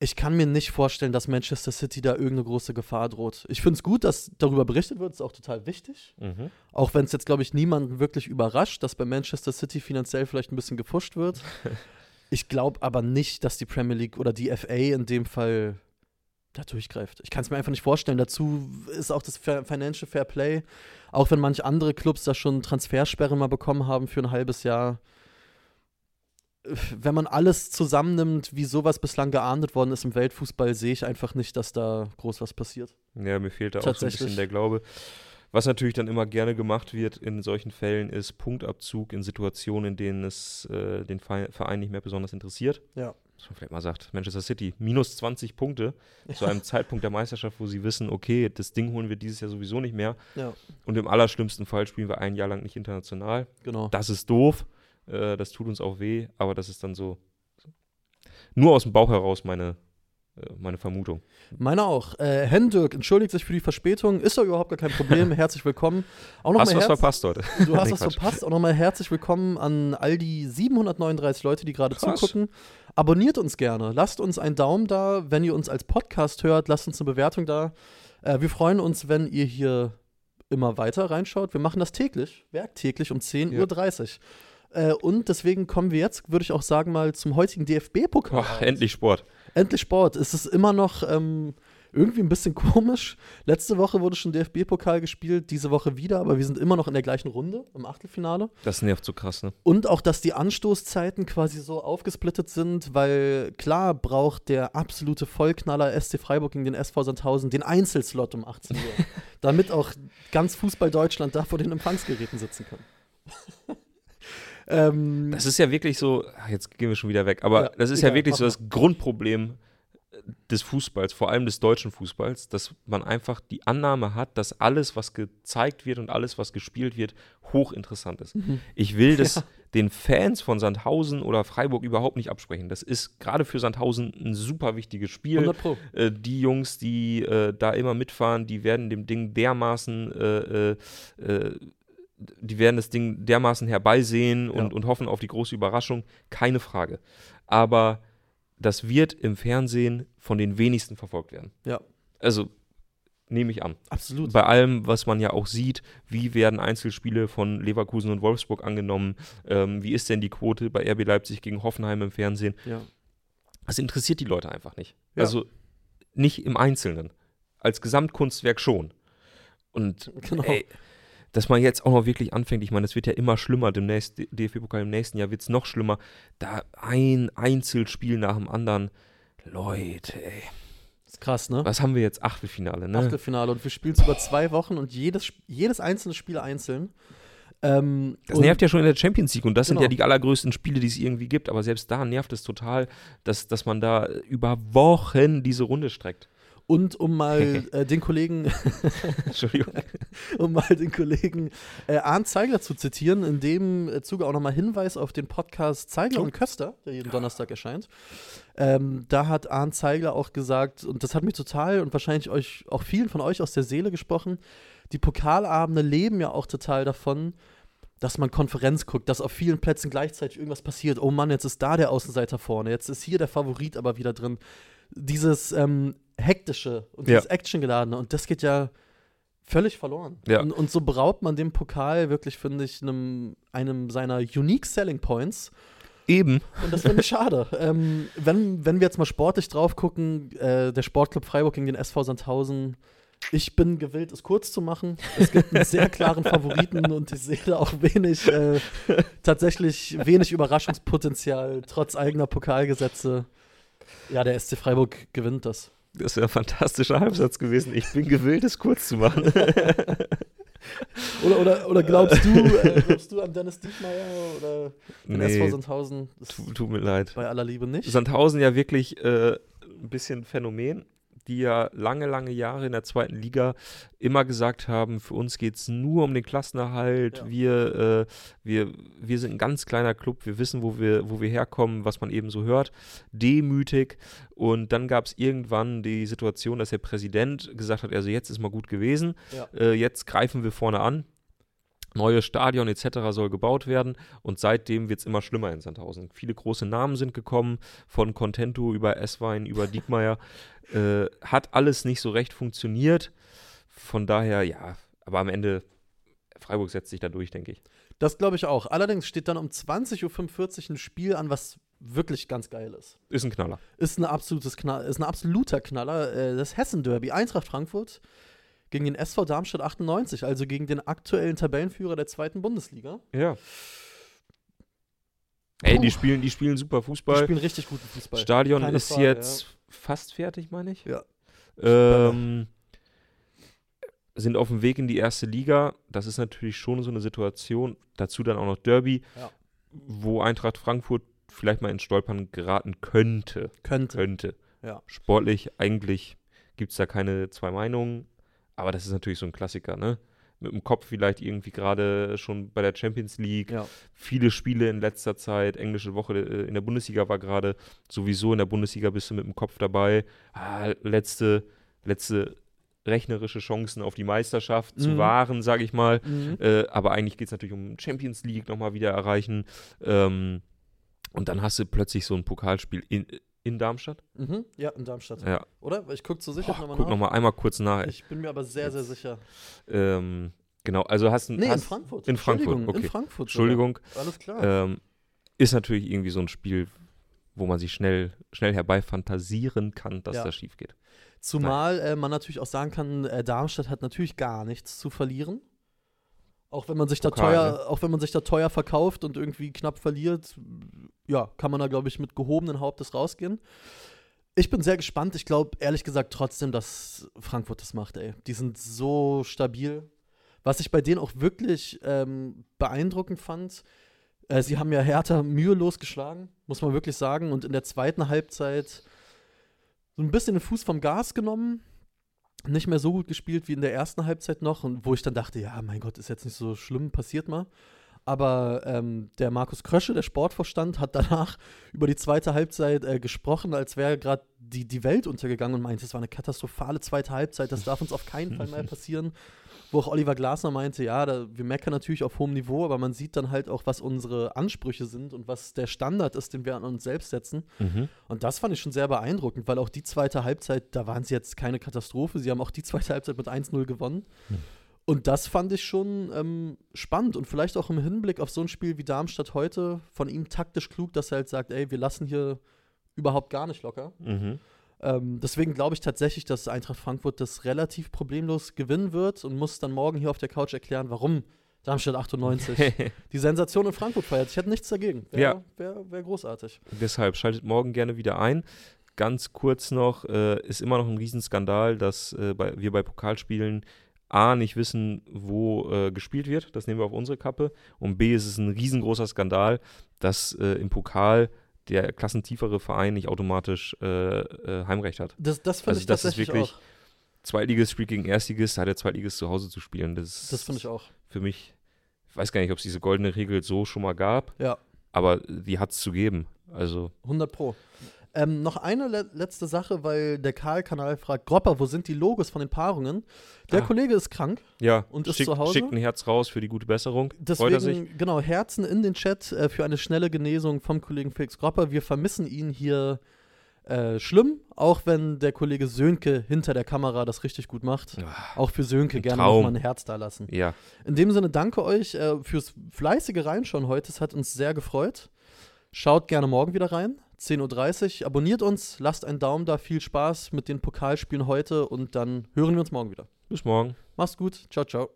Ich kann mir nicht vorstellen, dass Manchester City da irgendeine große Gefahr droht. Ich finde es gut, dass darüber berichtet wird, ist auch total wichtig. Mhm. Auch wenn es jetzt, glaube ich, niemanden wirklich überrascht, dass bei Manchester City finanziell vielleicht ein bisschen gefuscht wird. *laughs* ich glaube aber nicht, dass die Premier League oder die FA in dem Fall da durchgreift. Ich kann es mir einfach nicht vorstellen. Dazu ist auch das Financial Fair Play, auch wenn manche andere Clubs da schon Transfersperren mal bekommen haben für ein halbes Jahr. Wenn man alles zusammennimmt, wie sowas bislang geahndet worden ist im Weltfußball, sehe ich einfach nicht, dass da groß was passiert. Ja, mir fehlt da auch so ein bisschen der Glaube. Was natürlich dann immer gerne gemacht wird in solchen Fällen, ist Punktabzug in Situationen, in denen es äh, den Verein nicht mehr besonders interessiert. Ja. Dass man vielleicht mal sagt, Manchester City, minus 20 Punkte *laughs* zu einem Zeitpunkt der Meisterschaft, wo sie wissen, okay, das Ding holen wir dieses Jahr sowieso nicht mehr. Ja, Und im allerschlimmsten Fall spielen wir ein Jahr lang nicht international. genau. Das ist doof, äh, das tut uns auch weh, aber das ist dann so, nur aus dem Bauch heraus meine, meine Vermutung. Meine auch. Äh, Hendrik entschuldigt sich für die Verspätung. Ist doch überhaupt gar kein Problem. *laughs* Herzlich willkommen. Auch noch Hast mal was verpasst heute? Du hast Nee, was Quatsch. verpasst. Auch nochmal herzlich willkommen an all die 739 Leute, die gerade zugucken. Abonniert uns gerne. Lasst uns einen Daumen da. Wenn ihr uns als Podcast hört, lasst uns eine Bewertung da. Äh, wir freuen uns, wenn ihr hier immer weiter reinschaut. Wir machen das täglich, werktäglich um 10.30 Uhr. Äh, und deswegen kommen wir jetzt, würde ich auch sagen, mal zum heutigen DFB-Pokal. Endlich Sport. Endlich Sport. Es ist immer noch ähm, irgendwie ein bisschen *laughs* komisch. Letzte Woche wurde schon DFB-Pokal gespielt, diese Woche wieder, aber wir sind immer noch in der gleichen Runde im Achtelfinale. Das nervt so krass, ne? Und auch, dass die Anstoßzeiten quasi so aufgesplittet sind, weil klar braucht der absolute Vollknaller SC Freiburg gegen den SV Sandhausen den Einzelslot um 18 Uhr, *laughs* damit auch ganz Fußball Deutschland da vor den Empfangsgeräten sitzen kann. *laughs* ähm, Das ist ja wirklich so, ach, jetzt gehen wir schon wieder weg, aber Ja, das ist egal, ja wirklich so das Grundproblem äh, des Fußballs, vor allem des deutschen Fußballs, dass man einfach die Annahme hat, dass alles, was gezeigt wird und alles, was gespielt wird, hochinteressant ist. Ich will *laughs* das Ja. den Fans von Sandhausen oder Freiburg überhaupt nicht absprechen. Das ist gerade für Sandhausen ein super wichtiges Spiel. 100 Pro. Äh, die Jungs, die äh, da immer mitfahren, die werden dem Ding dermaßen, äh, äh, äh, die werden das Ding dermaßen herbeisehen und, Ja. und hoffen auf die große Überraschung, keine Frage. Aber das wird im Fernsehen von den wenigsten verfolgt werden. Ja, Also nehme ich an. absolut. Bei allem, was man ja auch sieht, wie werden Einzelspiele von Leverkusen und Wolfsburg angenommen, ähm, wie ist denn die Quote bei RB Leipzig gegen Hoffenheim im Fernsehen, Ja. das interessiert die Leute einfach nicht. Ja. Also nicht im Einzelnen. Als Gesamtkunstwerk schon. Und Genau. ey, dass man jetzt auch noch wirklich anfängt, ich meine, es wird ja immer schlimmer, demnächst, DFB-Pokal im nächsten Jahr wird es noch schlimmer, da ein Einzelspiel nach dem anderen. Leute, ey, ist krass, ne? was haben wir jetzt? Achtelfinale, ne? Achtelfinale und wir spielen es über zwei Wochen und jedes, jedes einzelne Spiel einzeln. Ähm, Das nervt ja schon in der Champions League und das sind Genau. ja die allergrößten Spiele, die es irgendwie gibt, aber selbst da nervt es total, dass, dass man da über Wochen diese Runde streckt. Und um mal *laughs* äh, den Kollegen, *laughs* *laughs* um mal den Kollegen äh, Arndt Zeigler zu zitieren, in dem äh, Zuge auch nochmal Hinweis auf den Podcast Zeigler und Köster, der jeden Donnerstag erscheint. Ähm, da hat Arndt Zeigler auch gesagt, und das hat mich total und wahrscheinlich euch auch vielen von euch aus der Seele gesprochen, die Pokalabende leben ja auch total davon, dass man Konferenz guckt, dass auf vielen Plätzen gleichzeitig irgendwas passiert. Oh Mann, jetzt ist da der Außenseiter vorne, jetzt ist hier der Favorit aber wieder drin. Dieses ähm, hektische und Ja. dieses Actiongeladene und das geht ja völlig verloren. Ja. Und, und so beraubt man dem Pokal wirklich, finde ich, einem, einem seiner Unique Selling Points. Eben. Und das finde ich schade. *laughs* Ähm, wenn, wenn wir jetzt mal sportlich drauf gucken, äh, der Sportclub Freiburg gegen den SV Sandhausen, ich bin gewillt, es kurz zu machen. Es gibt einen sehr klaren Favoriten *laughs* und ich sehe da auch wenig, äh, tatsächlich wenig Überraschungspotenzial, trotz eigener Pokalgesetze. Ja, der SC Freiburg gewinnt das. Das wäre ein fantastischer Halbsatz gewesen. Ich bin gewillt, es kurz zu machen. Oder, oder, oder glaubst du, äh, *laughs* glaubst du an Dennis Diekmeyer oder den SV nee, Sandhausen? Das tu- tut mir leid. bei aller Liebe nicht. Sandhausen ja wirklich äh, ein bisschen Phänomen, die ja lange, lange Jahre in der zweiten Liga immer gesagt haben, für uns geht es nur um den Klassenerhalt, Ja. wir, äh, wir, wir sind ein ganz kleiner Club, wir wissen, wo wir, wo wir herkommen, was man eben so hört, demütig und dann gab es irgendwann die Situation, dass der Präsident gesagt hat, also jetzt ist mal gut gewesen, Ja. äh, jetzt greifen wir vorne an. Neues Stadion etc. soll gebaut werden und seitdem wird es immer schlimmer in Sandhausen. Viele große Namen sind gekommen, von Contento über Esswein, über Diekmeyer. *laughs* äh, hat alles nicht so recht funktioniert. Von daher, ja, aber am Ende, Freiburg setzt sich da durch, denke ich. Das glaube ich auch. Allerdings steht dann um 20.45 Uhr ein Spiel an, was wirklich ganz geil ist. Ist ein Knaller. Ist, ein absolutes Knall, ist ein absoluter Knaller. Äh, das Hessen-Derby, Eintracht Frankfurt gegen den SV Darmstadt 98, also gegen den aktuellen Tabellenführer der zweiten Bundesliga. Ja. Ey, die spielen, die spielen super Die Fußball. spielen richtig guten Fußball. Stadion Keine ist Frage, jetzt fast fertig, meine ich. Ja. Ähm, sind auf dem Weg in die erste Liga. Das ist natürlich schon so eine Situation. Dazu dann auch noch Derby, Ja. wo Eintracht Frankfurt vielleicht mal ins Stolpern geraten könnte. Könnte. Könnte. Ja. Sportlich eigentlich gibt es da keine zwei Meinungen. Aber das ist natürlich so ein Klassiker, ne? mit dem Kopf vielleicht irgendwie gerade schon bei der Champions League. Ja. Viele Spiele in letzter Zeit, englische Woche äh, in der Bundesliga war gerade sowieso in der Bundesliga bist du mit dem Kopf dabei. Ah, letzte, letzte rechnerische Chancen auf die Meisterschaft zu Mhm. wahren, sage ich mal. Mhm. Äh, aber eigentlich geht es natürlich um Champions League nochmal wieder erreichen. Ähm, und dann hast du plötzlich so ein Pokalspiel in, in Darmstadt. Mhm. Ja, in Darmstadt. Ja. Oder? Ich gucke zur Sicherheit Boah, nochmal guck nach. nochmal einmal kurz nach. Ich bin mir aber sehr, sehr sicher. Ähm, genau, also hast du. Nee, in hast, Frankfurt. in Frankfurt, Entschuldigung, okay. In Frankfurt. Entschuldigung. Alles klar. Ähm, ist natürlich irgendwie so ein Spiel, wo man sich schnell, schnell herbeifantasieren kann, dass Ja. das schief geht. Zumal äh, man natürlich auch sagen kann, äh, Darmstadt hat natürlich gar nichts zu verlieren. Auch wenn man sich da Pokal, teuer, ne? auch wenn man sich da teuer verkauft und irgendwie knapp verliert, ja, kann man da, glaube ich, mit gehobenen Hauptes rausgehen. Ich bin sehr gespannt. Ich glaube, ehrlich gesagt, trotzdem, dass Frankfurt das macht, ey. Die sind so stabil. Was ich bei denen auch wirklich ähm, beeindruckend fand, äh, sie haben ja Hertha mühelos geschlagen, muss man wirklich sagen. Und in der zweiten Halbzeit so ein bisschen den Fuß vom Gas genommen. Nicht mehr so gut gespielt wie in der ersten Halbzeit noch. Und wo ich dann dachte, ja, mein Gott, ist jetzt nicht so schlimm, passiert mal. Aber ähm, der Markus Krösche, der Sportvorstand, hat danach *laughs* über die zweite Halbzeit äh, gesprochen, als wäre gerade die, die Welt untergegangen und meinte, es war eine katastrophale zweite Halbzeit, das darf uns auf keinen Fall mehr *laughs* passieren. Wo auch Oliver Glasner meinte, ja, da, wir meckern natürlich auf hohem Niveau, aber man sieht dann halt auch, was unsere Ansprüche sind und was der Standard ist, den wir an uns selbst setzen. Und das fand ich schon sehr beeindruckend, weil auch die zweite Halbzeit, da waren sie jetzt keine Katastrophe. Sie haben auch die zweite Halbzeit mit 1-0 gewonnen. Und das fand ich schon ähm, spannend und vielleicht auch im Hinblick auf so ein Spiel wie Darmstadt heute von ihm taktisch klug, dass er halt sagt, ey, wir lassen hier überhaupt gar nicht locker. Mhm. Ähm, deswegen glaube ich tatsächlich, dass Eintracht Frankfurt das relativ problemlos gewinnen wird und muss dann morgen hier auf der Couch erklären, warum Darmstadt 98 *laughs* die Sensation in Frankfurt feiert. Ich hätte nichts dagegen. Wäre Ja. wär, wär großartig. Deshalb schaltet morgen gerne wieder ein. Ganz kurz noch, äh, ist immer noch ein Riesenskandal, dass äh, bei, wir bei Pokalspielen A nicht wissen, wo äh, gespielt wird. Das nehmen wir auf unsere Kappe. Und B ist es ein riesengroßer Skandal, dass äh, im Pokal der klassentiefere Verein nicht automatisch äh, äh, Heimrecht hat. Das, das finde Also ich das ist tatsächlich wirklich- auch. Zweitligist spielt gegen Erstligist, da hat der Zweitligist zu Hause zu spielen. Das, ist Das finde ich auch. für mich, ich weiß gar nicht, ob es diese goldene Regel so schon mal gab, Ja. aber die hat es zu geben. Also 100 Pro. Ähm, noch eine le letzte Sache, weil der Karl-Kanal fragt, Gropper, wo sind die Logos von den Paarungen? Der Ah. Kollege ist krank, Ja, Und ist schickt, zu Hause? schickt ein Herz raus für die gute Besserung. Er deswegen, genau, Herzen in den Chat äh, für eine schnelle Genesung vom Kollegen Felix Gropper. Wir vermissen ihn hier äh, schlimm, auch wenn der Kollege Sönke hinter der Kamera das richtig gut macht. Auch für Sönke gerne nochmal ein Herz da lassen. Ja, In dem Sinne, danke euch äh, fürs fleißige Reinschauen heute. Es hat uns sehr gefreut. Schaut gerne morgen wieder rein. 10.30 Uhr. Abonniert uns, lasst einen Daumen da. Viel Spaß mit den Pokalspielen heute und dann hören wir uns morgen wieder. bis morgen. Macht's gut. Ciao, ciao.